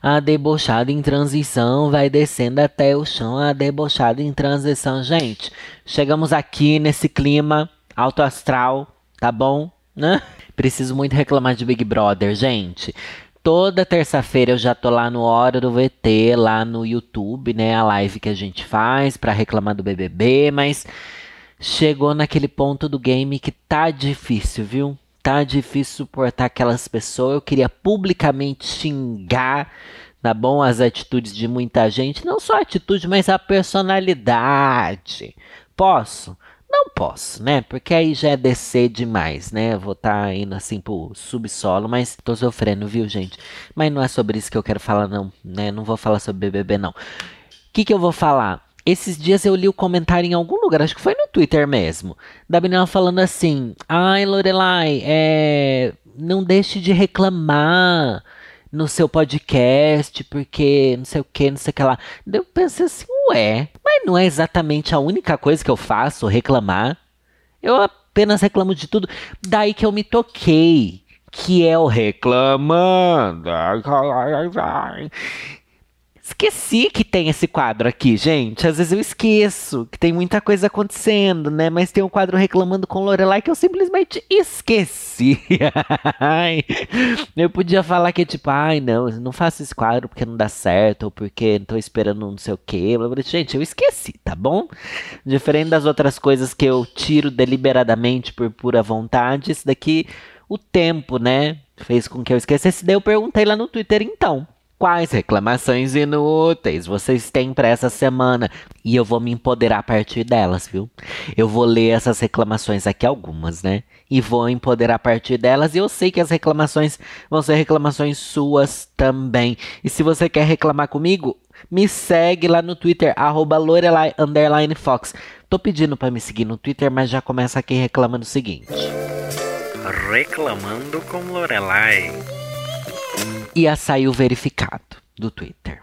A debochada em transição vai descendo até o chão. A debochada em transição. Gente, chegamos aqui nesse clima alto astral, tá bom? Né? Preciso muito reclamar de Big Brother, gente. Toda terça-feira eu já tô lá no Hora do VT, lá no YouTube, né? A live que a gente faz para reclamar do BBB, mas chegou naquele ponto do game que tá difícil, viu? Tá difícil suportar aquelas pessoas. Eu queria publicamente xingar, tá bom? As atitudes de muita gente. Não só a atitude, mas a personalidade. Posso? Não posso, né? Porque aí já é descer demais, né? Eu vou estar tá indo assim pro subsolo, mas tô sofrendo, viu, gente? Mas não é sobre isso que eu quero falar, não, né? Não vou falar sobre BBB, não. O que, que eu vou falar? Esses dias eu li o comentário em algum lugar, acho que foi no Twitter mesmo, da menina falando assim: Ai, Lorelai, é, não deixe de reclamar no seu podcast, porque não sei o que, não sei o que lá. Eu pensei assim, ué, mas não é exatamente a única coisa que eu faço, reclamar. Eu apenas reclamo de tudo. Daí que eu me toquei, que é o reclamando. Esqueci que tem esse quadro aqui, gente. Às vezes eu esqueço que tem muita coisa acontecendo, né? Mas tem um quadro reclamando com Lorelai que eu simplesmente esqueci. eu podia falar que tipo, ai não, não faço esse quadro porque não dá certo, ou porque tô esperando não sei o quê. Gente, eu esqueci, tá bom? Diferente das outras coisas que eu tiro deliberadamente por pura vontade, isso daqui, o tempo, né? Fez com que eu esquecesse. Daí eu perguntei lá no Twitter então. Quais reclamações inúteis vocês têm para essa semana? E eu vou me empoderar a partir delas, viu? Eu vou ler essas reclamações aqui, algumas, né? E vou empoderar a partir delas. E eu sei que as reclamações vão ser reclamações suas também. E se você quer reclamar comigo, me segue lá no Twitter, arroba Lorelai Fox. Tô pedindo para me seguir no Twitter, mas já começa aqui reclamando o seguinte. Reclamando com Lorelai ia sair o verificado do Twitter.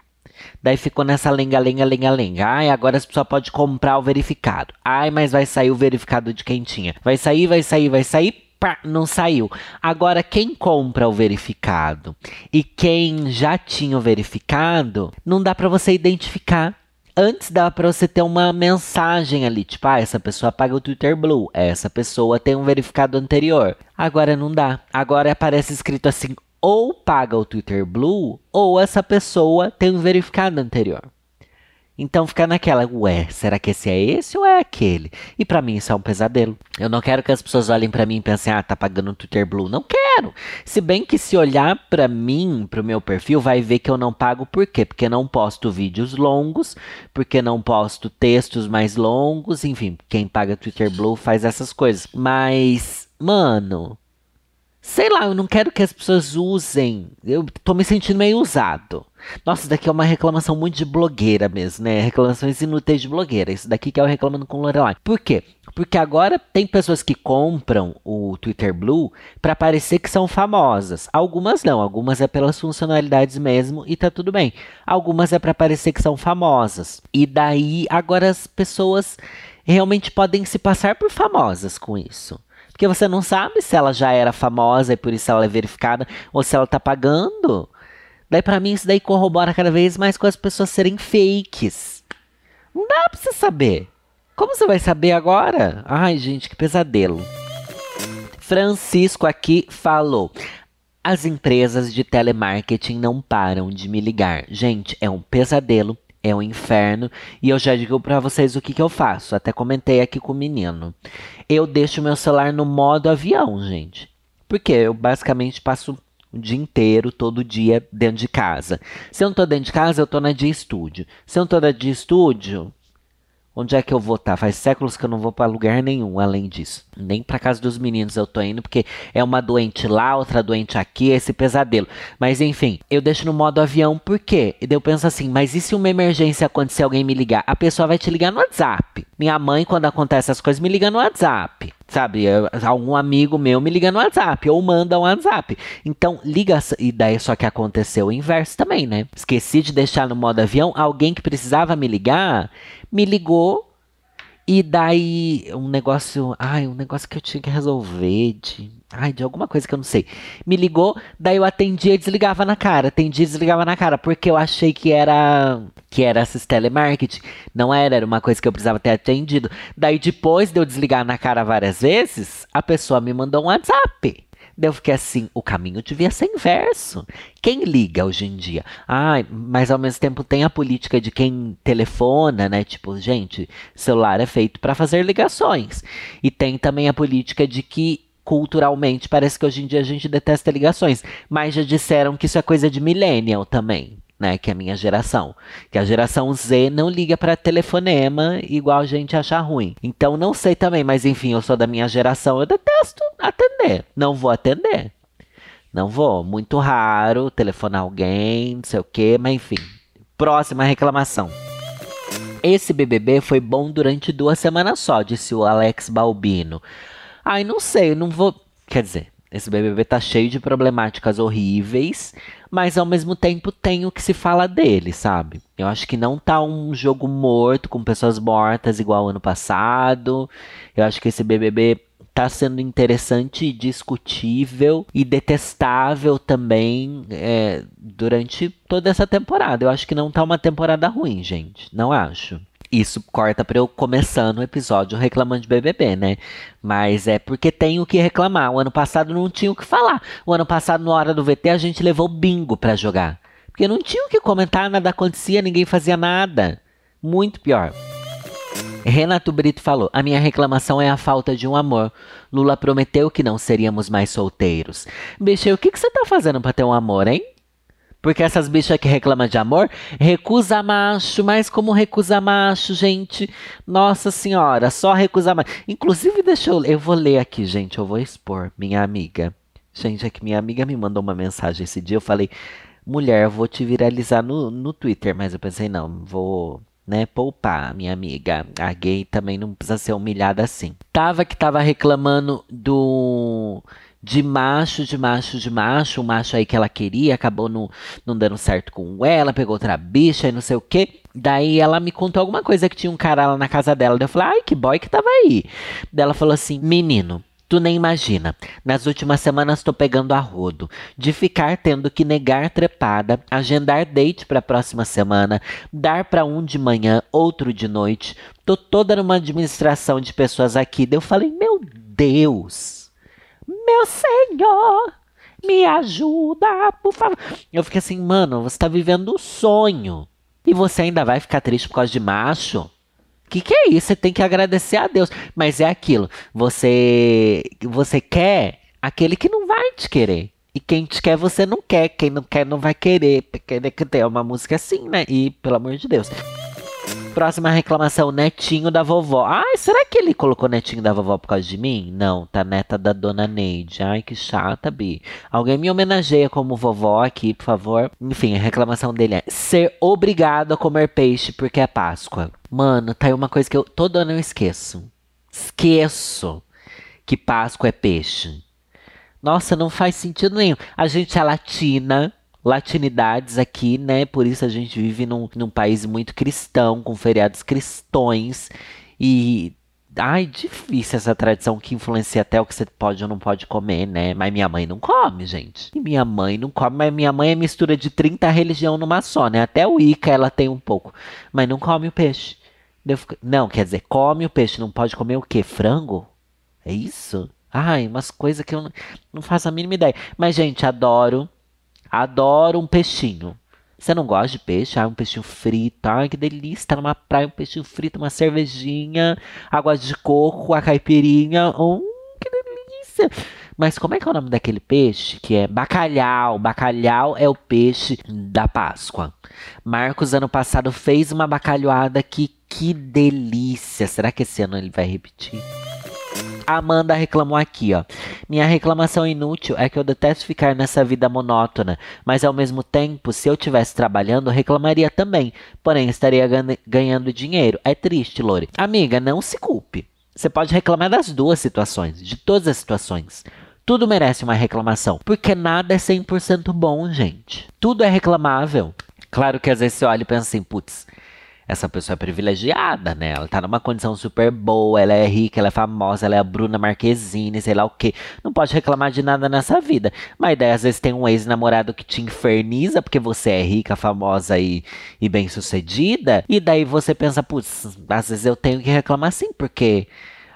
Daí ficou nessa lenga-lenga, lenga-lenga. Ai, agora as pessoas podem comprar o verificado. Ai, mas vai sair o verificado de quem tinha. Vai sair, vai sair, vai sair. Pá, não saiu. Agora, quem compra o verificado e quem já tinha o verificado, não dá para você identificar. Antes dava para você ter uma mensagem ali, tipo, ah, essa pessoa paga o Twitter Blue, essa pessoa tem um verificado anterior. Agora não dá. Agora aparece escrito assim, ou paga o Twitter Blue, ou essa pessoa tem um verificado anterior. Então fica naquela, ué, será que esse é esse ou é aquele? E para mim isso é um pesadelo. Eu não quero que as pessoas olhem para mim e pensem, ah, tá pagando o Twitter Blue. Não quero. Se bem que se olhar para mim, pro meu perfil, vai ver que eu não pago por quê? Porque não posto vídeos longos, porque não posto textos mais longos, enfim, quem paga Twitter Blue faz essas coisas. Mas, mano, Sei lá, eu não quero que as pessoas usem. Eu tô me sentindo meio usado. Nossa, isso daqui é uma reclamação muito de blogueira mesmo, né? Reclamações inúteis de blogueira. Isso daqui que é o Reclamando com Lorelai. Por quê? Porque agora tem pessoas que compram o Twitter Blue para parecer que são famosas. Algumas não, algumas é pelas funcionalidades mesmo e tá tudo bem. Algumas é para parecer que são famosas. E daí agora as pessoas realmente podem se passar por famosas com isso. Porque você não sabe se ela já era famosa e por isso ela é verificada ou se ela tá pagando. Daí para mim isso daí corrobora cada vez mais com as pessoas serem fakes. Não dá pra você saber. Como você vai saber agora? Ai, gente, que pesadelo. Francisco aqui falou: As empresas de telemarketing não param de me ligar. Gente, é um pesadelo é um inferno. E eu já digo para vocês o que, que eu faço. Até comentei aqui com o menino. Eu deixo meu celular no modo avião, gente. Porque eu basicamente passo o dia inteiro, todo dia, dentro de casa. Se eu não tô dentro de casa, eu tô na de estúdio. Se eu não tô na de estúdio, Onde é que eu vou estar? Tá? Faz séculos que eu não vou para lugar nenhum além disso. Nem para casa dos meninos eu tô indo, porque é uma doente lá, outra doente aqui, esse pesadelo. Mas enfim, eu deixo no modo avião por quê? E daí eu penso assim, mas e se uma emergência acontecer, alguém me ligar? A pessoa vai te ligar no WhatsApp. Minha mãe, quando acontece essas coisas, me liga no WhatsApp. Sabe, algum amigo meu me liga no WhatsApp ou manda um WhatsApp. Então, liga. E daí só que aconteceu o inverso também, né? Esqueci de deixar no modo avião. Alguém que precisava me ligar me ligou. E daí, um negócio. Ai, um negócio que eu tinha que resolver de. Ai, de alguma coisa que eu não sei. Me ligou, daí eu atendia e desligava na cara. Atendia e desligava na cara, porque eu achei que era que era esses telemarketing. Não era, era uma coisa que eu precisava ter atendido. Daí depois de eu desligar na cara várias vezes, a pessoa me mandou um WhatsApp. Daí eu fiquei assim, o caminho devia ser inverso. Quem liga hoje em dia? Ah, mas ao mesmo tempo tem a política de quem telefona, né? Tipo, gente, celular é feito para fazer ligações. E tem também a política de que culturalmente parece que hoje em dia a gente detesta ligações, mas já disseram que isso é coisa de millennial também. Né, que é a minha geração. Que a geração Z não liga para telefonema igual a gente achar ruim. Então não sei também, mas enfim, eu sou da minha geração, eu detesto atender. Não vou atender. Não vou. Muito raro telefonar alguém, não sei o quê, mas enfim. Próxima reclamação. Esse BBB foi bom durante duas semanas só, disse o Alex Balbino. Ai, não sei, não vou. Quer dizer, esse BBB tá cheio de problemáticas horríveis, mas ao mesmo tempo tem o que se fala dele, sabe? Eu acho que não tá um jogo morto com pessoas mortas igual ano passado. Eu acho que esse BBB tá sendo interessante, discutível e detestável também é, durante toda essa temporada. Eu acho que não tá uma temporada ruim, gente. Não acho. Isso corta pra eu começando o episódio reclamando de BBB, né? Mas é porque tem o que reclamar. O ano passado não tinha o que falar. O ano passado, na hora do VT, a gente levou bingo para jogar. Porque não tinha o que comentar, nada acontecia, ninguém fazia nada. Muito pior. Renato Brito falou: A minha reclamação é a falta de um amor. Lula prometeu que não seríamos mais solteiros. Bicho, o que, que você tá fazendo pra ter um amor, hein? Porque essas bichas que reclamam de amor, recusa macho, mas como recusa macho, gente? Nossa senhora, só recusa macho. Inclusive, deixa eu. Eu vou ler aqui, gente, eu vou expor. Minha amiga. Gente, é que minha amiga me mandou uma mensagem esse dia. Eu falei, mulher, eu vou te viralizar no, no Twitter. Mas eu pensei, não, vou né, poupar, minha amiga. A gay também não precisa ser humilhada assim. Tava que tava reclamando do de macho, de macho, de macho, um macho aí que ela queria, acabou não, não dando certo com ela, pegou outra bicha e não sei o quê. Daí ela me contou alguma coisa que tinha um cara lá na casa dela. Daí eu falei, ai, que boy que tava aí. Daí ela falou assim, menino, Tu nem imagina. Nas últimas semanas tô pegando a rodo. De ficar tendo que negar trepada, agendar date pra próxima semana, dar pra um de manhã, outro de noite. Tô toda numa administração de pessoas aqui. Daí eu falei, meu Deus. Meu Senhor, me ajuda, por favor. Eu fiquei assim, mano, você tá vivendo um sonho. E você ainda vai ficar triste por causa de macho? O que, que é isso? Você tem que agradecer a Deus. Mas é aquilo. Você, você quer aquele que não vai te querer. E quem te quer, você não quer. Quem não quer, não vai querer. Querer que tem uma música assim, né? E, pelo amor de Deus. Próxima reclamação, netinho da vovó. Ai, será que ele colocou netinho da vovó por causa de mim? Não, tá neta da dona Neide. Ai, que chata, Bi. Alguém me homenageia como vovó aqui, por favor. Enfim, a reclamação dele é ser obrigado a comer peixe porque é Páscoa. Mano, tá aí uma coisa que eu todo ano eu esqueço. Esqueço que Páscoa é peixe. Nossa, não faz sentido nenhum. A gente é latina, latinidades aqui, né? Por isso a gente vive num, num país muito cristão, com feriados cristões. E Ai, difícil essa tradição que influencia até o que você pode ou não pode comer, né? Mas minha mãe não come, gente. E minha mãe não come, mas minha mãe é mistura de 30 religião numa só, né? Até o Ica ela tem um pouco. Mas não come o peixe. Não, quer dizer, come o peixe, não pode comer o quê? Frango? É isso? Ai, umas coisas que eu não, não faço a mínima ideia. Mas, gente, adoro Adoro um peixinho. Você não gosta de peixe? Ah, um peixinho frito. Ai, que delícia. Tá numa praia, um peixinho frito, uma cervejinha, água de coco, a caipirinha. Hum, que delícia. Mas como é que é o nome daquele peixe? Que é bacalhau. Bacalhau é o peixe da Páscoa. Marcos, ano passado, fez uma bacalhoada que Que delícia! Será que esse ano ele vai repetir? Amanda reclamou aqui, ó. Minha reclamação inútil é que eu detesto ficar nessa vida monótona, mas ao mesmo tempo, se eu estivesse trabalhando, reclamaria também, porém estaria ganhando dinheiro. É triste, Lore. Amiga, não se culpe. Você pode reclamar das duas situações, de todas as situações. Tudo merece uma reclamação, porque nada é 100% bom, gente. Tudo é reclamável. Claro que às vezes você olha e pensa assim, putz, essa pessoa é privilegiada, né? Ela tá numa condição super boa, ela é rica, ela é famosa, ela é a Bruna Marquezine, sei lá o quê. Não pode reclamar de nada nessa vida. Mas daí às vezes tem um ex-namorado que te inferniza porque você é rica, famosa e, e bem sucedida. E daí você pensa, putz, às vezes eu tenho que reclamar sim, porque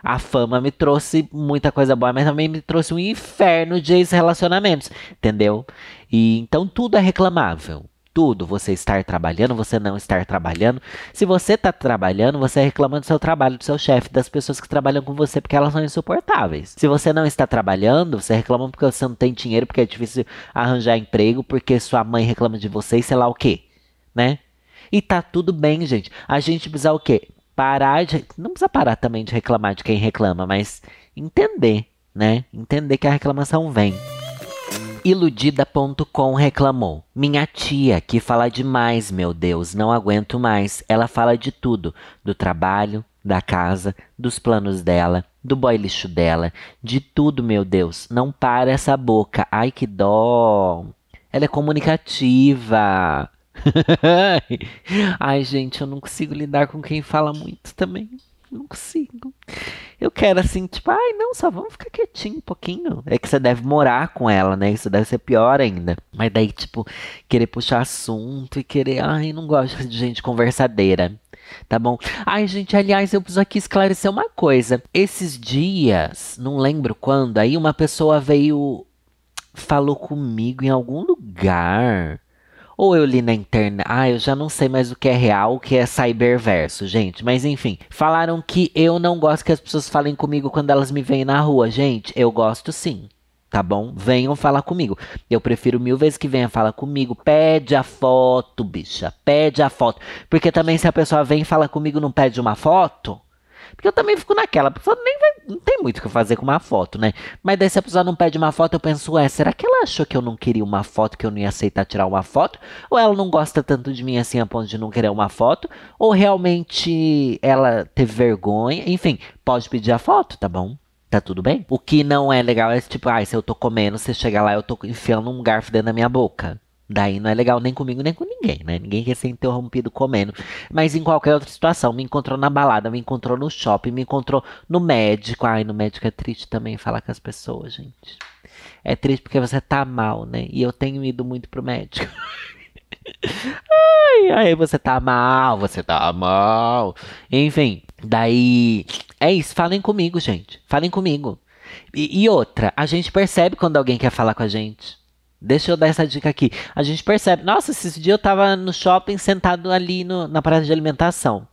a fama me trouxe muita coisa boa, mas também me trouxe um inferno de ex-relacionamentos, entendeu? E então tudo é reclamável tudo. Você estar trabalhando, você não estar trabalhando. Se você está trabalhando, você reclama do seu trabalho, do seu chefe, das pessoas que trabalham com você porque elas são insuportáveis. Se você não está trabalhando, você reclama porque você não tem dinheiro, porque é difícil arranjar emprego, porque sua mãe reclama de você e sei lá o quê, né? E tá tudo bem, gente. A gente precisa o quê? Parar de. Não precisa parar também de reclamar de quem reclama, mas entender, né? Entender que a reclamação vem. Iludida.com reclamou. Minha tia, que fala demais, meu Deus, não aguento mais. Ela fala de tudo: do trabalho, da casa, dos planos dela, do boy lixo dela, de tudo, meu Deus. Não para essa boca. Ai, que dó. Ela é comunicativa. Ai, gente, eu não consigo lidar com quem fala muito também. Não consigo. Eu quero assim, tipo, ai, não, só vamos ficar quietinho um pouquinho. É que você deve morar com ela, né? Isso deve ser pior ainda. Mas daí, tipo, querer puxar assunto e querer, ai, não gosto de gente conversadeira. Tá bom? Ai, gente, aliás, eu preciso aqui esclarecer uma coisa. Esses dias, não lembro quando, aí uma pessoa veio, falou comigo em algum lugar ou eu li na internet. Ah, eu já não sei mais o que é real, o que é cyberverso, gente. Mas enfim, falaram que eu não gosto que as pessoas falem comigo quando elas me veem na rua. Gente, eu gosto sim. Tá bom? Venham falar comigo. Eu prefiro mil vezes que venha falar comigo. Pede a foto, bicha. Pede a foto. Porque também se a pessoa vem fala comigo não pede uma foto, porque eu também fico naquela, a pessoa nem vai, não tem muito o que fazer com uma foto, né? Mas daí se a pessoa não pede uma foto, eu penso, ué, será que ela achou que eu não queria uma foto, que eu não ia aceitar tirar uma foto? Ou ela não gosta tanto de mim assim a ponto de não querer uma foto? Ou realmente ela teve vergonha? Enfim, pode pedir a foto, tá bom? Tá tudo bem? O que não é legal é tipo, ah, se eu tô comendo, você chega lá eu tô enfiando um garfo dentro da minha boca. Daí não é legal nem comigo nem com ninguém, né? Ninguém quer ser interrompido comendo. Mas em qualquer outra situação, me encontrou na balada, me encontrou no shopping, me encontrou no médico. Ai, no médico é triste também falar com as pessoas, gente. É triste porque você tá mal, né? E eu tenho ido muito pro médico. ai, ai, você tá mal, você tá mal. Enfim, daí. É isso, falem comigo, gente. Falem comigo. E, e outra, a gente percebe quando alguém quer falar com a gente. Deixa eu dar essa dica aqui. A gente percebe, nossa, esse dia eu tava no shopping sentado ali no, na parada de alimentação.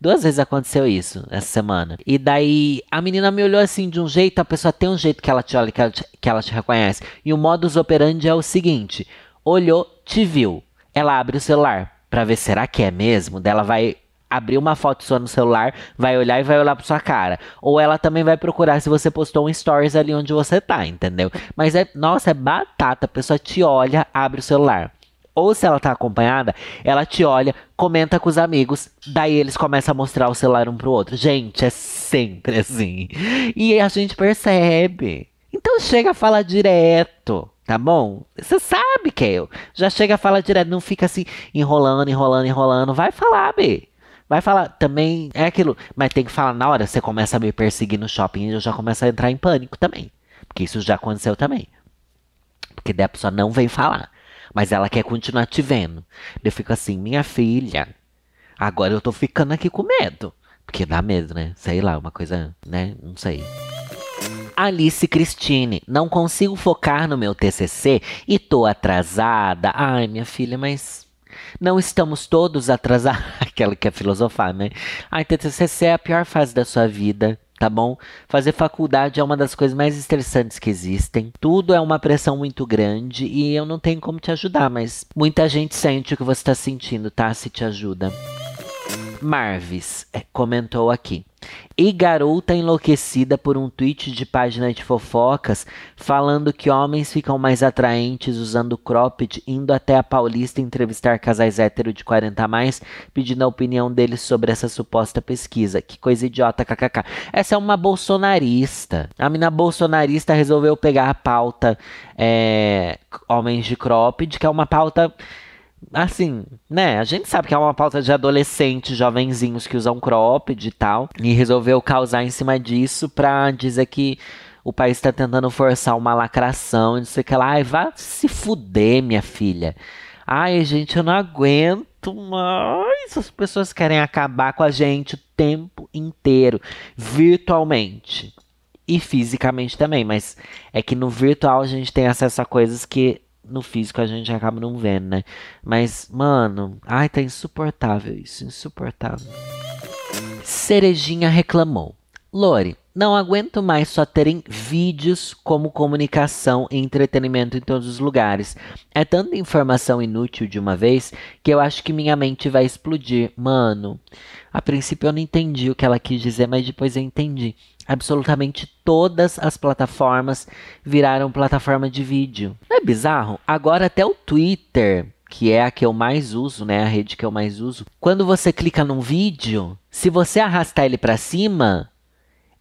Duas vezes aconteceu isso essa semana. E daí a menina me olhou assim de um jeito, a pessoa tem um jeito que ela te olha, que ela te, que ela te reconhece. E o modus operandi é o seguinte: olhou, te viu. Ela abre o celular para ver será que é mesmo. Dela vai abrir uma foto sua no celular, vai olhar e vai olhar pra sua cara. Ou ela também vai procurar se você postou um stories ali onde você tá, entendeu? Mas é, nossa, é batata. A pessoa te olha, abre o celular. Ou se ela tá acompanhada, ela te olha, comenta com os amigos, daí eles começam a mostrar o celular um pro outro. Gente, é sempre assim. E a gente percebe. Então chega a falar direto, tá bom? Você sabe que eu. Já chega a falar direto, não fica assim enrolando, enrolando, enrolando. Vai falar, B. Vai falar, também é aquilo, mas tem que falar na hora, você começa a me perseguir no shopping e eu já começo a entrar em pânico também. Porque isso já aconteceu também. Porque daí a pessoa não vem falar, mas ela quer continuar te vendo. Eu fico assim, minha filha, agora eu tô ficando aqui com medo. Porque dá medo, né? Sei lá, uma coisa, né? Não sei. Alice Christine, não consigo focar no meu TCC e tô atrasada. Ai, minha filha, mas não estamos todos atrasados. Aquela que é filosofar, né? A TCC é a pior fase da sua vida, tá bom? Fazer faculdade é uma das coisas mais estressantes que existem. Tudo é uma pressão muito grande e eu não tenho como te ajudar, mas muita gente sente o que você está sentindo, tá? Se te ajuda. Marvis é, comentou aqui. E garota enlouquecida por um tweet de página de fofocas falando que homens ficam mais atraentes usando cropped, indo até a Paulista entrevistar casais hétero de 40 a mais, pedindo a opinião deles sobre essa suposta pesquisa. Que coisa idiota, kkk. Essa é uma bolsonarista. A mina bolsonarista resolveu pegar a pauta é, homens de cropped, que é uma pauta assim, né? A gente sabe que é uma pauta de adolescentes, jovenzinhos que usam cropped e tal. E resolveu causar em cima disso pra dizer que o país tá tentando forçar uma lacração e não sei o que lá. Ai, vá se fuder, minha filha. Ai, gente, eu não aguento mais. As pessoas querem acabar com a gente o tempo inteiro, virtualmente. E fisicamente também, mas é que no virtual a gente tem acesso a coisas que no físico a gente acaba não vendo, né? Mas, mano, ai, tá insuportável isso, insuportável. Cerejinha reclamou. Lore, não aguento mais só terem vídeos como comunicação e entretenimento em todos os lugares. É tanta informação inútil de uma vez que eu acho que minha mente vai explodir. Mano, a princípio eu não entendi o que ela quis dizer, mas depois eu entendi. Absolutamente todas as plataformas viraram plataforma de vídeo. Não é bizarro? Agora até o Twitter, que é a que eu mais uso, né, a rede que eu mais uso. Quando você clica num vídeo, se você arrastar ele para cima,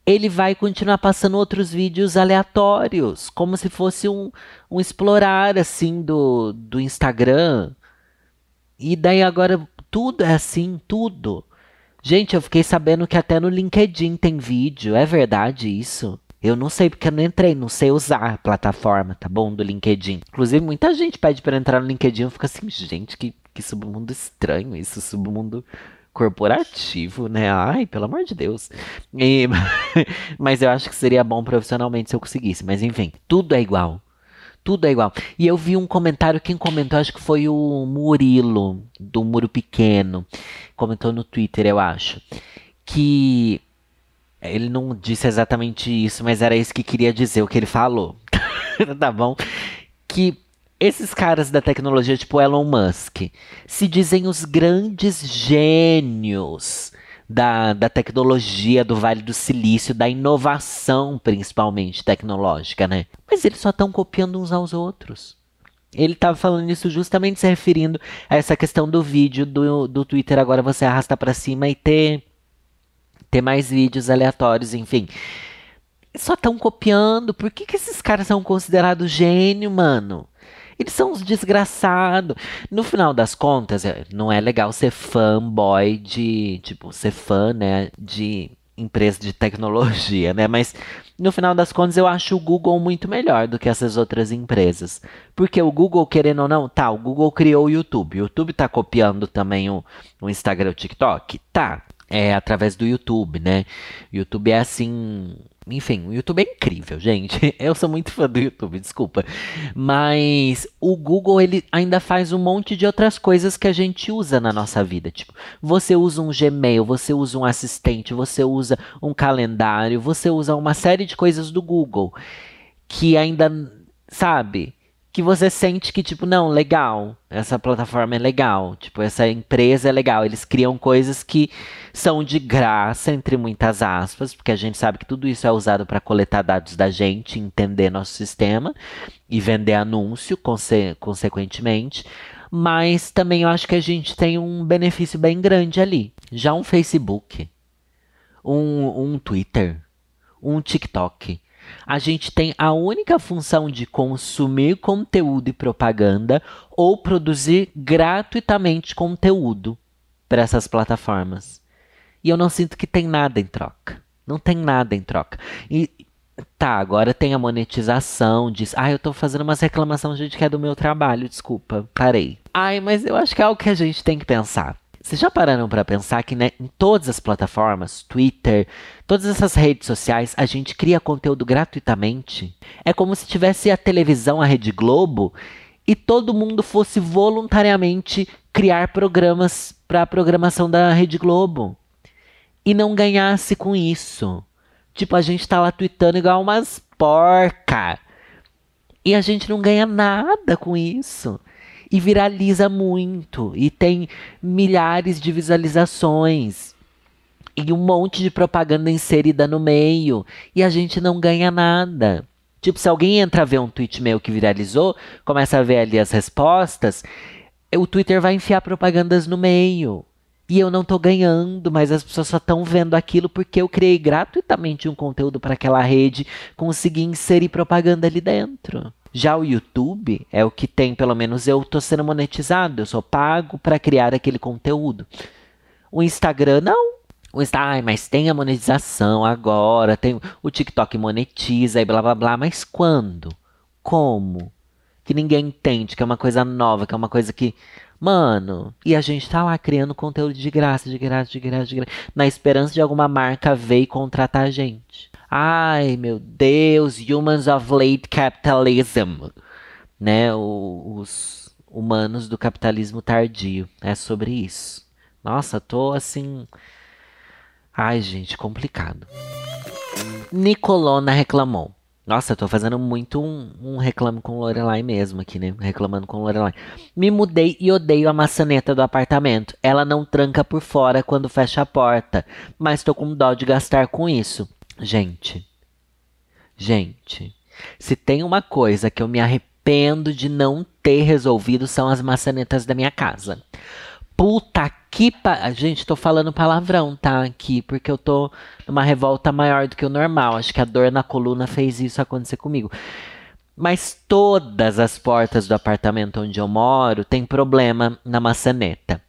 ele vai continuar passando outros vídeos aleatórios, como se fosse um, um explorar assim do, do Instagram. E daí agora tudo é assim, tudo. Gente, eu fiquei sabendo que até no LinkedIn tem vídeo. É verdade isso? Eu não sei porque eu não entrei, não sei usar a plataforma, tá bom? Do LinkedIn. Inclusive, muita gente pede para entrar no LinkedIn. Eu fico assim, gente, que, que submundo estranho isso, submundo corporativo, né? Ai, pelo amor de Deus. E, mas eu acho que seria bom profissionalmente se eu conseguisse. Mas enfim, tudo é igual. Tudo é igual. E eu vi um comentário, quem comentou, acho que foi o Murilo, do Muro Pequeno. Comentou no Twitter, eu acho. Que ele não disse exatamente isso, mas era isso que queria dizer, o que ele falou. tá bom? Que esses caras da tecnologia, tipo Elon Musk, se dizem os grandes gênios da, da tecnologia do Vale do Silício, da inovação, principalmente tecnológica, né? Mas eles só estão copiando uns aos outros. Ele estava falando isso justamente se referindo a essa questão do vídeo do, do Twitter. Agora você arrasta para cima e ter, ter mais vídeos aleatórios, enfim. Só estão copiando. Por que, que esses caras são considerados gênio, mano? Eles são uns desgraçados. No final das contas, é, não é legal ser fanboy de. Tipo, ser fã, né? De empresa de tecnologia, né? Mas no final das contas eu acho o Google muito melhor do que essas outras empresas. Porque o Google, querendo ou não, tá, o Google criou o YouTube. O YouTube tá copiando também o, o Instagram e o TikTok? Tá. É através do YouTube, né? YouTube é assim enfim, o YouTube é incrível, gente. Eu sou muito fã do YouTube, desculpa. Mas o Google ele ainda faz um monte de outras coisas que a gente usa na nossa vida. Tipo, você usa um Gmail, você usa um assistente, você usa um calendário, você usa uma série de coisas do Google que ainda, sabe? Que você sente que, tipo, não, legal, essa plataforma é legal, tipo, essa empresa é legal. Eles criam coisas que são de graça, entre muitas aspas, porque a gente sabe que tudo isso é usado para coletar dados da gente, entender nosso sistema e vender anúncio, conse consequentemente. Mas também eu acho que a gente tem um benefício bem grande ali. Já um Facebook, um, um Twitter, um TikTok a gente tem a única função de consumir conteúdo e propaganda ou produzir gratuitamente conteúdo para essas plataformas. E eu não sinto que tem nada em troca. Não tem nada em troca. E tá, agora tem a monetização, diz, ah, eu tô fazendo umas reclamações de que é do meu trabalho, desculpa, parei. Ai, mas eu acho que é algo que a gente tem que pensar. Vocês já pararam para pensar que né, em todas as plataformas, Twitter, todas essas redes sociais, a gente cria conteúdo gratuitamente? É como se tivesse a televisão, a Rede Globo, e todo mundo fosse voluntariamente criar programas para a programação da Rede Globo. E não ganhasse com isso. Tipo, a gente tá lá tweetando igual umas porca. E a gente não ganha nada com isso. E viraliza muito e tem milhares de visualizações e um monte de propaganda inserida no meio e a gente não ganha nada. Tipo, se alguém entra a ver um tweet meu que viralizou, começa a ver ali as respostas, o Twitter vai enfiar propagandas no meio. E eu não tô ganhando, mas as pessoas só estão vendo aquilo porque eu criei gratuitamente um conteúdo para aquela rede, consegui inserir propaganda ali dentro. Já o YouTube é o que tem, pelo menos eu tô sendo monetizado, eu sou pago para criar aquele conteúdo. O Instagram não. O Instagram, mas tem a monetização agora, tem o TikTok monetiza e blá blá blá, mas quando? Como? Que ninguém entende, que é uma coisa nova, que é uma coisa que Mano, e a gente tá lá criando conteúdo de graça, de graça, de graça, de graça, na esperança de alguma marca ver e contratar a gente. Ai, meu Deus, humans of late capitalism. Né, os humanos do capitalismo tardio. É sobre isso. Nossa, tô assim. Ai, gente, complicado. Nicolona reclamou. Nossa, tô fazendo muito um, um reclamo com Lorelai mesmo aqui, né? Reclamando com Lorelai. Me mudei e odeio a maçaneta do apartamento. Ela não tranca por fora quando fecha a porta, mas tô com dó de gastar com isso. Gente, gente, se tem uma coisa que eu me arrependo de não ter resolvido são as maçanetas da minha casa. Puta que pa... Gente, tô falando palavrão, tá? Aqui, porque eu tô numa revolta maior do que o normal. Acho que a dor na coluna fez isso acontecer comigo. Mas todas as portas do apartamento onde eu moro tem problema na maçaneta.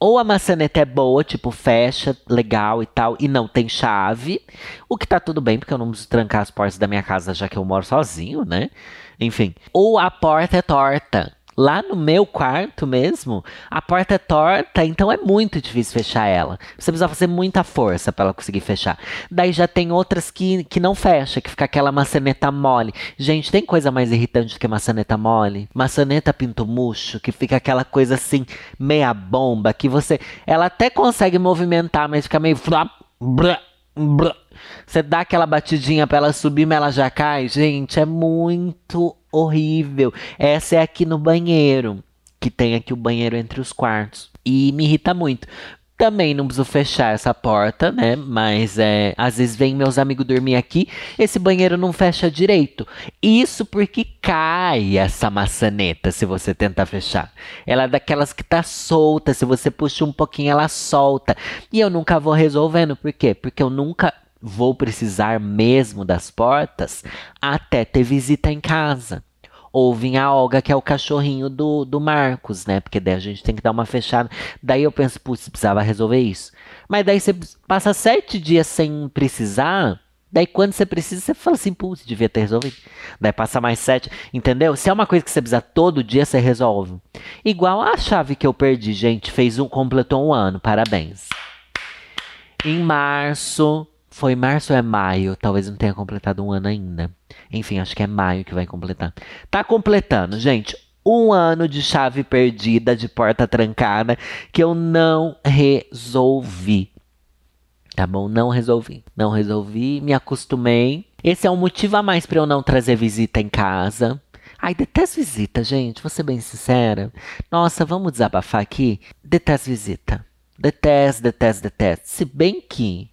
Ou a maçaneta é boa, tipo, fecha, legal e tal, e não tem chave. O que tá tudo bem, porque eu não preciso trancar as portas da minha casa já que eu moro sozinho, né? Enfim. Ou a porta é torta. Lá no meu quarto mesmo, a porta é torta, então é muito difícil fechar ela. Você precisa fazer muita força para ela conseguir fechar. Daí já tem outras que, que não fecha, que fica aquela maçaneta mole. Gente, tem coisa mais irritante do que maçaneta mole? Maçaneta pinto murcho, que fica aquela coisa assim, meia bomba, que você. Ela até consegue movimentar, mas fica meio. Você dá aquela batidinha para ela subir, mas ela já cai. Gente, é muito horrível. Essa é aqui no banheiro, que tem aqui o banheiro entre os quartos. E me irrita muito. Também não preciso fechar essa porta, né? Mas é, às vezes vem meus amigos dormir aqui, esse banheiro não fecha direito. Isso porque cai essa maçaneta se você tentar fechar. Ela é daquelas que tá solta, se você puxa um pouquinho ela solta. E eu nunca vou resolvendo, por quê? Porque eu nunca vou precisar mesmo das portas até ter visita em casa. Ou vir a Olga, que é o cachorrinho do, do Marcos, né? Porque daí a gente tem que dar uma fechada. Daí eu penso, putz, precisava resolver isso. Mas daí você passa sete dias sem precisar. Daí quando você precisa, você fala assim, putz, devia ter resolvido. Daí passa mais sete, entendeu? Se é uma coisa que você precisa todo dia, você resolve. Igual a chave que eu perdi, gente, fez um, completou um ano, parabéns. Em março, foi março ou é maio? Talvez não tenha completado um ano ainda. Enfim, acho que é maio que vai completar. Tá completando, gente. Um ano de chave perdida, de porta trancada, que eu não resolvi. Tá bom? Não resolvi. Não resolvi, me acostumei. Esse é um motivo a mais para eu não trazer visita em casa. Ai, detesto visita, gente. Vou ser bem sincera. Nossa, vamos desabafar aqui? Detesto visita. Detesto, detesto, detesto. Se bem que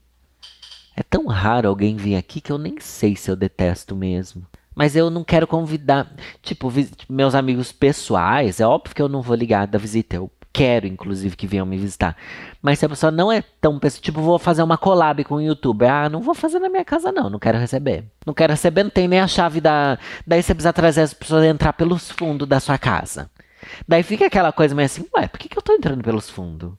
é tão raro alguém vir aqui que eu nem sei se eu detesto mesmo. Mas eu não quero convidar, tipo, meus amigos pessoais. É óbvio que eu não vou ligar da visita. Eu quero, inclusive, que venham me visitar. Mas se a pessoa não é tão pessoa, tipo, vou fazer uma collab com o youtuber. Ah, não vou fazer na minha casa, não. Não quero receber. Não quero receber, não tem nem a chave da. Daí você precisa trazer as pessoas a entrar pelos fundos da sua casa. Daí fica aquela coisa meio assim, ué, por que, que eu tô entrando pelos fundos?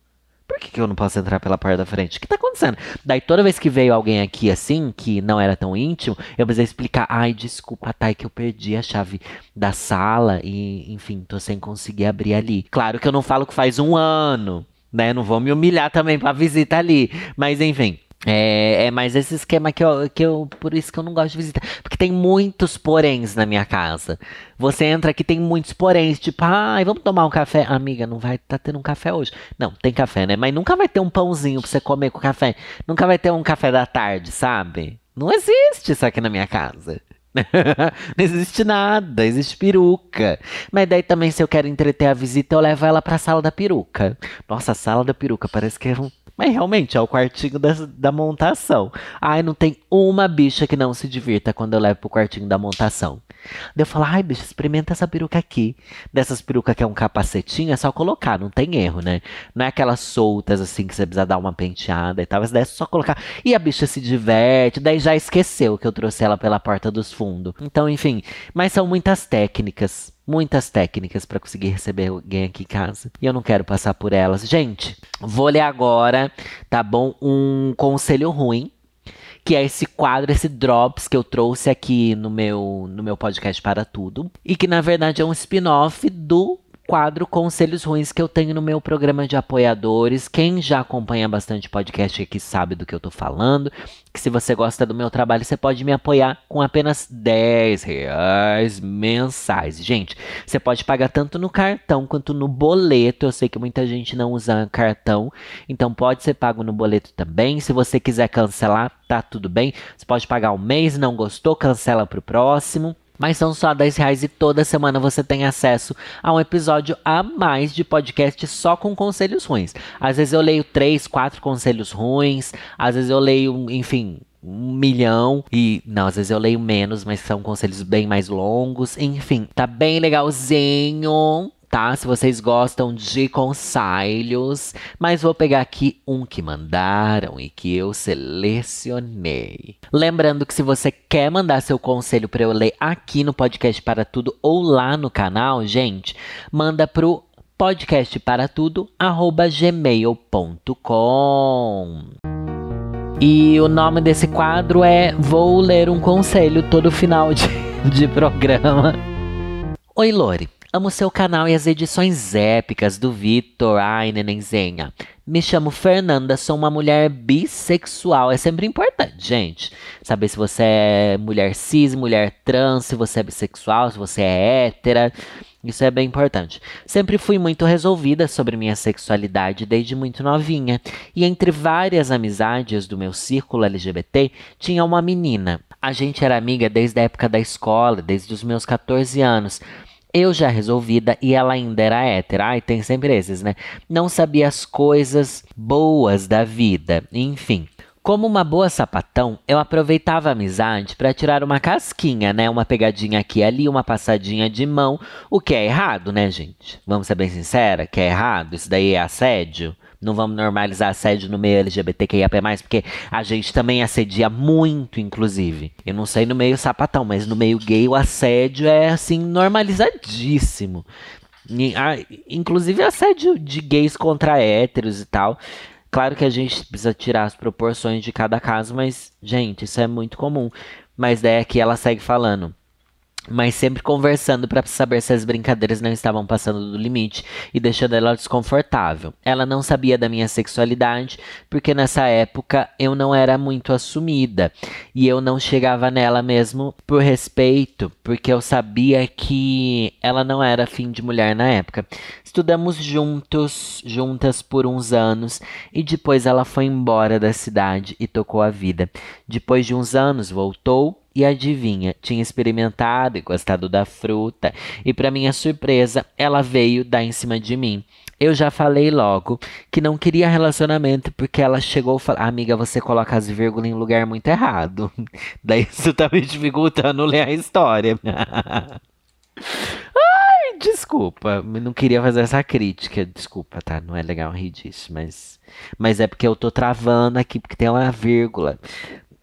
Por que, que eu não posso entrar pela porta da frente? O que tá acontecendo? Daí toda vez que veio alguém aqui assim, que não era tão íntimo, eu precisei explicar. Ai, desculpa, tá, é que eu perdi a chave da sala e, enfim, tô sem conseguir abrir ali. Claro que eu não falo que faz um ano, né? Não vou me humilhar também pra visita ali. Mas enfim. É, é mais esse esquema que eu, que eu. Por isso que eu não gosto de visitar. Porque tem muitos poréns na minha casa. Você entra aqui, tem muitos poréns. Tipo, ai, vamos tomar um café. Amiga, não vai tá tendo um café hoje. Não, tem café, né? Mas nunca vai ter um pãozinho pra você comer com café. Nunca vai ter um café da tarde, sabe? Não existe isso aqui na minha casa. não existe nada, existe peruca. Mas daí também, se eu quero entreter a visita, eu levo ela pra sala da peruca. Nossa, a sala da peruca parece que é um. Mas realmente é o quartinho da, da montação. Ai, não tem uma bicha que não se divirta quando eu levo pro quartinho da montação. Daí eu falo, ai, bicho, experimenta essa peruca aqui. Dessas perucas que é um capacetinho, é só colocar, não tem erro, né? Não é aquelas soltas assim que você precisa dar uma penteada e tal. Mas daí é só colocar. E a bicha se diverte, daí já esqueceu que eu trouxe ela pela porta dos fundos. Então, enfim, mas são muitas técnicas. Muitas técnicas para conseguir receber alguém aqui em casa. E eu não quero passar por elas. Gente, vou ler agora, tá bom? Um conselho ruim que é esse quadro, esse drops que eu trouxe aqui no meu, no meu podcast para tudo, e que na verdade é um spin-off do quadro Conselhos Ruins que eu tenho no meu programa de apoiadores. Quem já acompanha bastante podcast aqui sabe do que eu tô falando. Que se você gosta do meu trabalho, você pode me apoiar com apenas 10 reais mensais. Gente, você pode pagar tanto no cartão quanto no boleto. Eu sei que muita gente não usa cartão, então pode ser pago no boleto também. Se você quiser cancelar, tá tudo bem. Você pode pagar um mês, não gostou, cancela pro próximo. Mas são só 10 reais e toda semana você tem acesso a um episódio a mais de podcast só com conselhos ruins. Às vezes eu leio três, quatro conselhos ruins, às vezes eu leio, enfim, um milhão. E não, às vezes eu leio menos, mas são conselhos bem mais longos. Enfim, tá bem legalzinho tá? Se vocês gostam de conselhos, mas vou pegar aqui um que mandaram e que eu selecionei. Lembrando que se você quer mandar seu conselho para eu ler aqui no podcast para tudo ou lá no canal, gente, manda pro podcastparatudo@gmail.com. E o nome desse quadro é Vou ler um conselho todo final de, de programa. Oi, Lore. Amo seu canal e as edições épicas do Vitor. Ai, nenenzinha. Me chamo Fernanda, sou uma mulher bissexual. É sempre importante, gente. Saber se você é mulher cis, mulher trans, se você é bissexual, se você é hétera. Isso é bem importante. Sempre fui muito resolvida sobre minha sexualidade desde muito novinha. E entre várias amizades do meu círculo LGBT, tinha uma menina. A gente era amiga desde a época da escola, desde os meus 14 anos. Eu já resolvida e ela ainda era hétera. Ai, tem sempre esses, né? Não sabia as coisas boas da vida. Enfim. Como uma boa sapatão, eu aproveitava a amizade para tirar uma casquinha, né? Uma pegadinha aqui e ali, uma passadinha de mão, o que é errado, né, gente? Vamos ser bem sincera, que é errado, isso daí é assédio. Não vamos normalizar assédio no meio LGBTQIAP+, porque a gente também assedia muito, inclusive. Eu não sei no meio sapatão, mas no meio gay o assédio é, assim, normalizadíssimo. Inclusive assédio de gays contra héteros e tal. Claro que a gente precisa tirar as proporções de cada caso, mas, gente, isso é muito comum. Mas daí aqui ela segue falando mas sempre conversando para saber se as brincadeiras não estavam passando do limite e deixando ela desconfortável. Ela não sabia da minha sexualidade, porque nessa época eu não era muito assumida e eu não chegava nela mesmo por respeito, porque eu sabia que ela não era fim de mulher na época. Estudamos juntos, juntas por uns anos e depois ela foi embora da cidade e tocou a vida. Depois de uns anos voltou e adivinha, tinha experimentado e gostado da fruta, e para minha surpresa, ela veio dar em cima de mim. Eu já falei logo que não queria relacionamento porque ela chegou e falou: Amiga, você coloca as vírgulas em lugar muito errado. Daí isso tá me dificultando ler a história. Ai, desculpa, não queria fazer essa crítica. Desculpa, tá? Não é legal rir disso, mas, mas é porque eu tô travando aqui porque tem uma vírgula.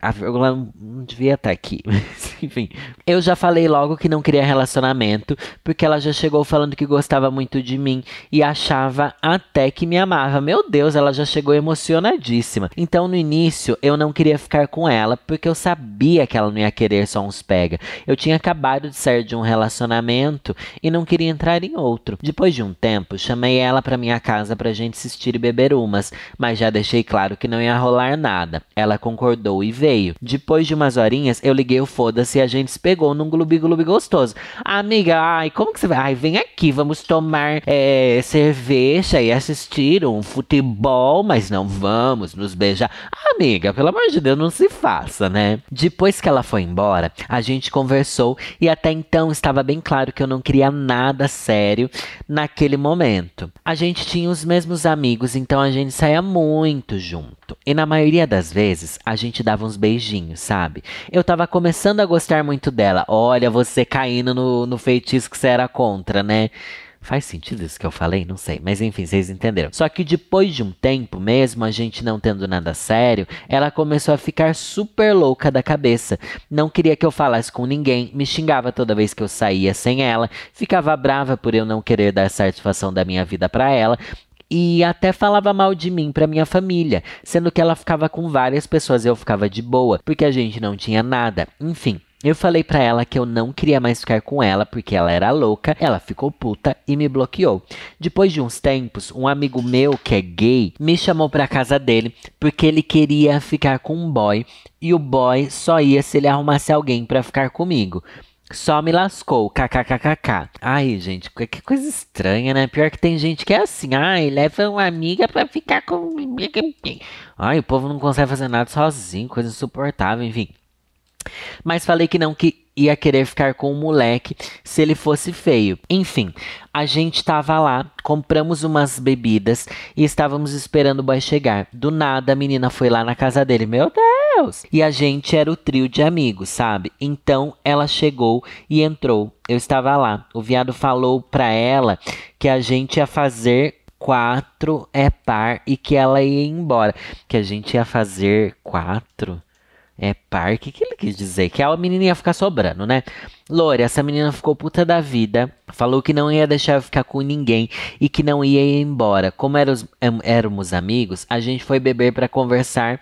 A vírgula não devia estar aqui, mas enfim. Eu já falei logo que não queria relacionamento, porque ela já chegou falando que gostava muito de mim e achava até que me amava. Meu Deus, ela já chegou emocionadíssima. Então no início eu não queria ficar com ela, porque eu sabia que ela não ia querer só uns pega. Eu tinha acabado de sair de um relacionamento e não queria entrar em outro. Depois de um tempo, chamei ela para minha casa pra gente assistir e beber umas, mas já deixei claro que não ia rolar nada. Ela concordou e veio Depois de umas horinhas, eu liguei o foda-se e a gente se pegou num glubi-glubi gostoso. Amiga, ai, como que você vai? Ai, vem aqui, vamos tomar é, cerveja e assistir um futebol, mas não vamos nos beijar. Amiga, pelo amor de Deus, não se faça, né? Depois que ela foi embora, a gente conversou e até então estava bem claro que eu não queria nada sério naquele momento. A gente tinha os mesmos amigos, então a gente saía muito junto. E na maioria das vezes, a gente dava uns beijinhos, sabe? Eu tava começando a gostar muito dela. Olha, você caindo no, no feitiço que você era contra, né? Faz sentido isso que eu falei? Não sei. Mas enfim, vocês entenderam. Só que depois de um tempo, mesmo a gente não tendo nada sério, ela começou a ficar super louca da cabeça. Não queria que eu falasse com ninguém, me xingava toda vez que eu saía sem ela, ficava brava por eu não querer dar satisfação da minha vida para ela e até falava mal de mim para minha família, sendo que ela ficava com várias pessoas e eu ficava de boa, porque a gente não tinha nada. Enfim, eu falei para ela que eu não queria mais ficar com ela porque ela era louca, ela ficou puta e me bloqueou. Depois de uns tempos, um amigo meu que é gay me chamou para casa dele porque ele queria ficar com um boy e o boy só ia se ele arrumasse alguém para ficar comigo. Só me lascou, kkkk. Ai, gente, que coisa estranha, né? Pior que tem gente que é assim, ai, leva uma amiga pra ficar com. Ai, o povo não consegue fazer nada sozinho, coisa insuportável, enfim. Mas falei que não que ia querer ficar com o moleque se ele fosse feio. Enfim, a gente tava lá, compramos umas bebidas e estávamos esperando o boy chegar. Do nada a menina foi lá na casa dele. Meu Deus! E a gente era o trio de amigos, sabe? Então ela chegou e entrou. Eu estava lá. O viado falou pra ela que a gente ia fazer quatro é par e que ela ia embora. Que a gente ia fazer quatro é par. O que, que ele quis dizer? Que a menina ia ficar sobrando, né? Lore, essa menina ficou puta da vida. Falou que não ia deixar eu ficar com ninguém e que não ia ir embora. Como éramos, éramos amigos, a gente foi beber para conversar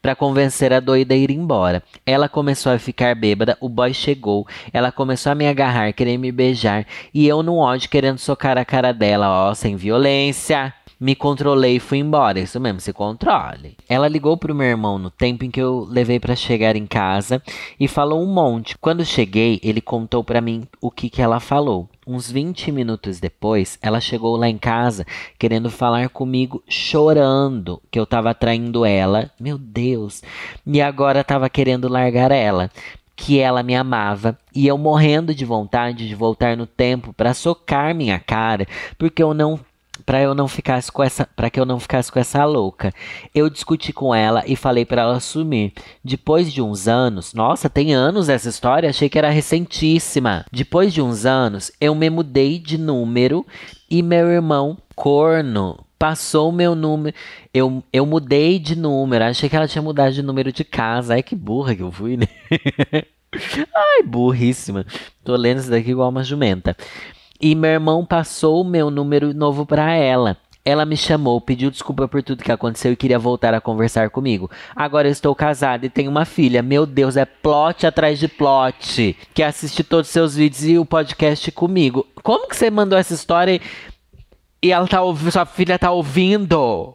para convencer a doida a ir embora. Ela começou a ficar bêbada, o boy chegou, ela começou a me agarrar, querer me beijar e eu no ódio querendo socar a cara dela, ó, sem violência. Me controlei e fui embora. Isso mesmo, se controle. Ela ligou pro meu irmão no tempo em que eu levei para chegar em casa e falou um monte. Quando cheguei, ele contou para mim o que, que ela falou. Uns 20 minutos depois, ela chegou lá em casa querendo falar comigo, chorando que eu tava traindo ela. Meu Deus! E agora tava querendo largar ela que ela me amava e eu morrendo de vontade de voltar no tempo para socar minha cara, porque eu não para eu não ficasse com essa, para que eu não ficasse com essa louca. Eu discuti com ela e falei para ela sumir. Depois de uns anos, nossa, tem anos essa história, achei que era recentíssima. Depois de uns anos, eu me mudei de número e meu irmão corno passou o meu número. Eu, eu mudei de número. Achei que ela tinha mudado de número de casa. Ai, que burra que eu fui, né? Ai, burríssima. Tô lendo isso daqui igual uma jumenta. E meu irmão passou o meu número novo para ela. Ela me chamou, pediu desculpa por tudo que aconteceu e queria voltar a conversar comigo. Agora eu estou casada e tenho uma filha. Meu Deus, é plot atrás de plot. Que assiste todos os seus vídeos e o podcast comigo. Como que você mandou essa história e ela tá ouvindo? Sua filha tá ouvindo?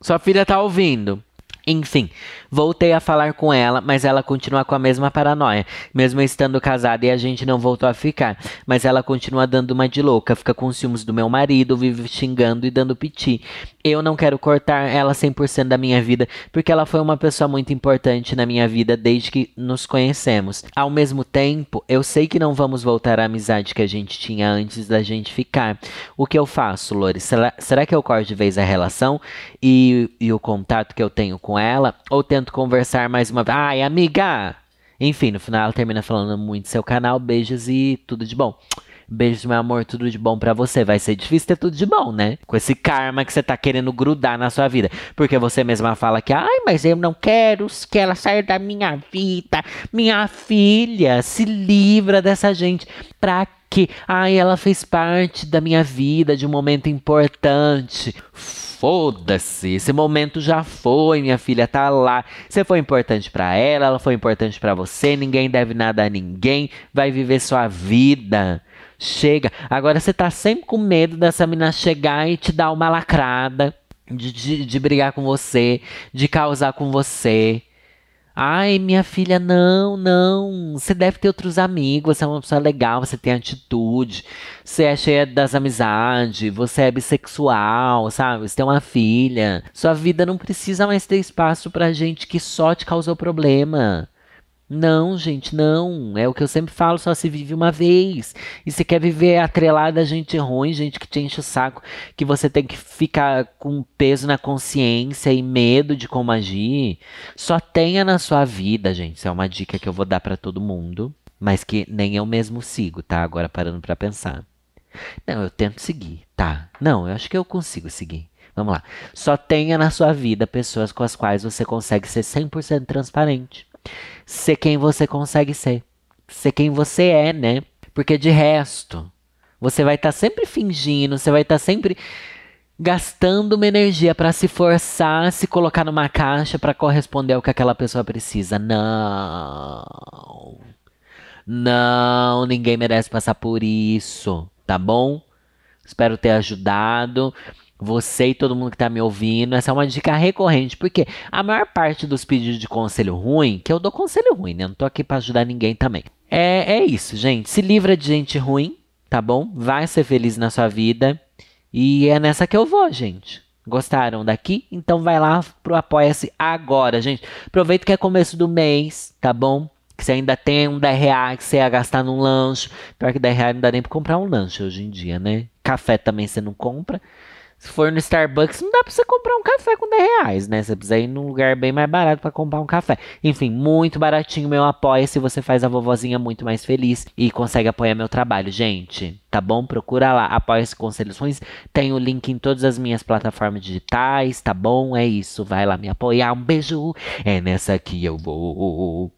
Sua filha tá ouvindo. Enfim, voltei a falar com ela, mas ela continua com a mesma paranoia, mesmo estando casada e a gente não voltou a ficar. Mas ela continua dando uma de louca, fica com ciúmes do meu marido, vive xingando e dando piti. Eu não quero cortar ela 100% da minha vida, porque ela foi uma pessoa muito importante na minha vida desde que nos conhecemos. Ao mesmo tempo, eu sei que não vamos voltar à amizade que a gente tinha antes da gente ficar. O que eu faço, Lore? Será, será que eu corto de vez a relação e, e o contato que eu tenho com ela, ou tento conversar mais uma vez. Ai, amiga! Enfim, no final ela termina falando muito seu canal. Beijos e tudo de bom. Beijos, meu amor, tudo de bom para você. Vai ser difícil ter tudo de bom, né? Com esse karma que você tá querendo grudar na sua vida. Porque você mesma fala que, ai, mas eu não quero que ela saia da minha vida. Minha filha, se livra dessa gente. Pra quê? Ai, ela fez parte da minha vida, de um momento importante Foda-se, esse momento já foi, minha filha tá lá. Você foi importante para ela, ela foi importante para você, ninguém deve nada a ninguém, vai viver sua vida. Chega. Agora você tá sempre com medo dessa menina chegar e te dar uma lacrada, de, de, de brigar com você, de causar com você. Ai, minha filha, não, não. Você deve ter outros amigos, você é uma pessoa legal, você tem atitude, você é cheia das amizades, você é bissexual, sabe? Você tem uma filha. Sua vida não precisa mais ter espaço pra gente que só te causou problema. Não, gente, não. É o que eu sempre falo, só se vive uma vez. E se quer viver atrelada a gente ruim, gente que te enche o saco, que você tem que ficar com peso na consciência e medo de como agir, só tenha na sua vida, gente. Isso é uma dica que eu vou dar para todo mundo, mas que nem eu mesmo sigo, tá? Agora parando para pensar. Não, eu tento seguir, tá? Não, eu acho que eu consigo seguir. Vamos lá. Só tenha na sua vida pessoas com as quais você consegue ser 100% transparente ser quem você consegue ser. Ser quem você é, né? Porque de resto, você vai estar tá sempre fingindo, você vai estar tá sempre gastando uma energia para se forçar, se colocar numa caixa para corresponder ao que aquela pessoa precisa. Não. Não, ninguém merece passar por isso, tá bom? Espero ter ajudado você e todo mundo que tá me ouvindo. Essa é uma dica recorrente, porque a maior parte dos pedidos de conselho ruim, que eu dou conselho ruim, né? Não tô aqui para ajudar ninguém também. É, é isso, gente. Se livra de gente ruim, tá bom? Vai ser feliz na sua vida. E é nessa que eu vou, gente. Gostaram daqui? Então vai lá pro Apoia-se agora, gente. Aproveita que é começo do mês, tá bom? Que você ainda tem um 10 reais que você ia gastar num lanche. Pior que 10 reais não dá nem pra comprar um lanche hoje em dia, né? Café também você não compra. Se for no Starbucks, não dá pra você comprar um café com 10 reais, né? Você precisa ir num lugar bem mais barato para comprar um café. Enfim, muito baratinho meu apoia se você faz a vovozinha muito mais feliz e consegue apoiar meu trabalho, gente. Tá bom? Procura lá, apoia-se com soluções. Tem o link em todas as minhas plataformas digitais, tá bom? É isso, vai lá me apoiar. Um beijo. É nessa que eu vou.